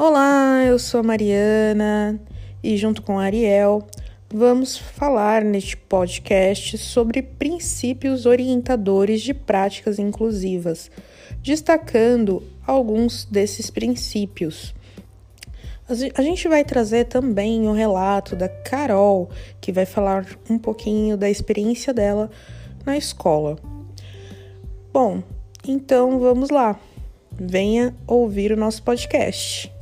Olá, eu sou a Mariana e, junto com a Ariel, vamos falar neste podcast sobre princípios orientadores de práticas inclusivas, destacando alguns desses princípios. A gente vai trazer também o um relato da Carol, que vai falar um pouquinho da experiência dela na escola. Bom, então vamos lá. Venha ouvir o nosso podcast.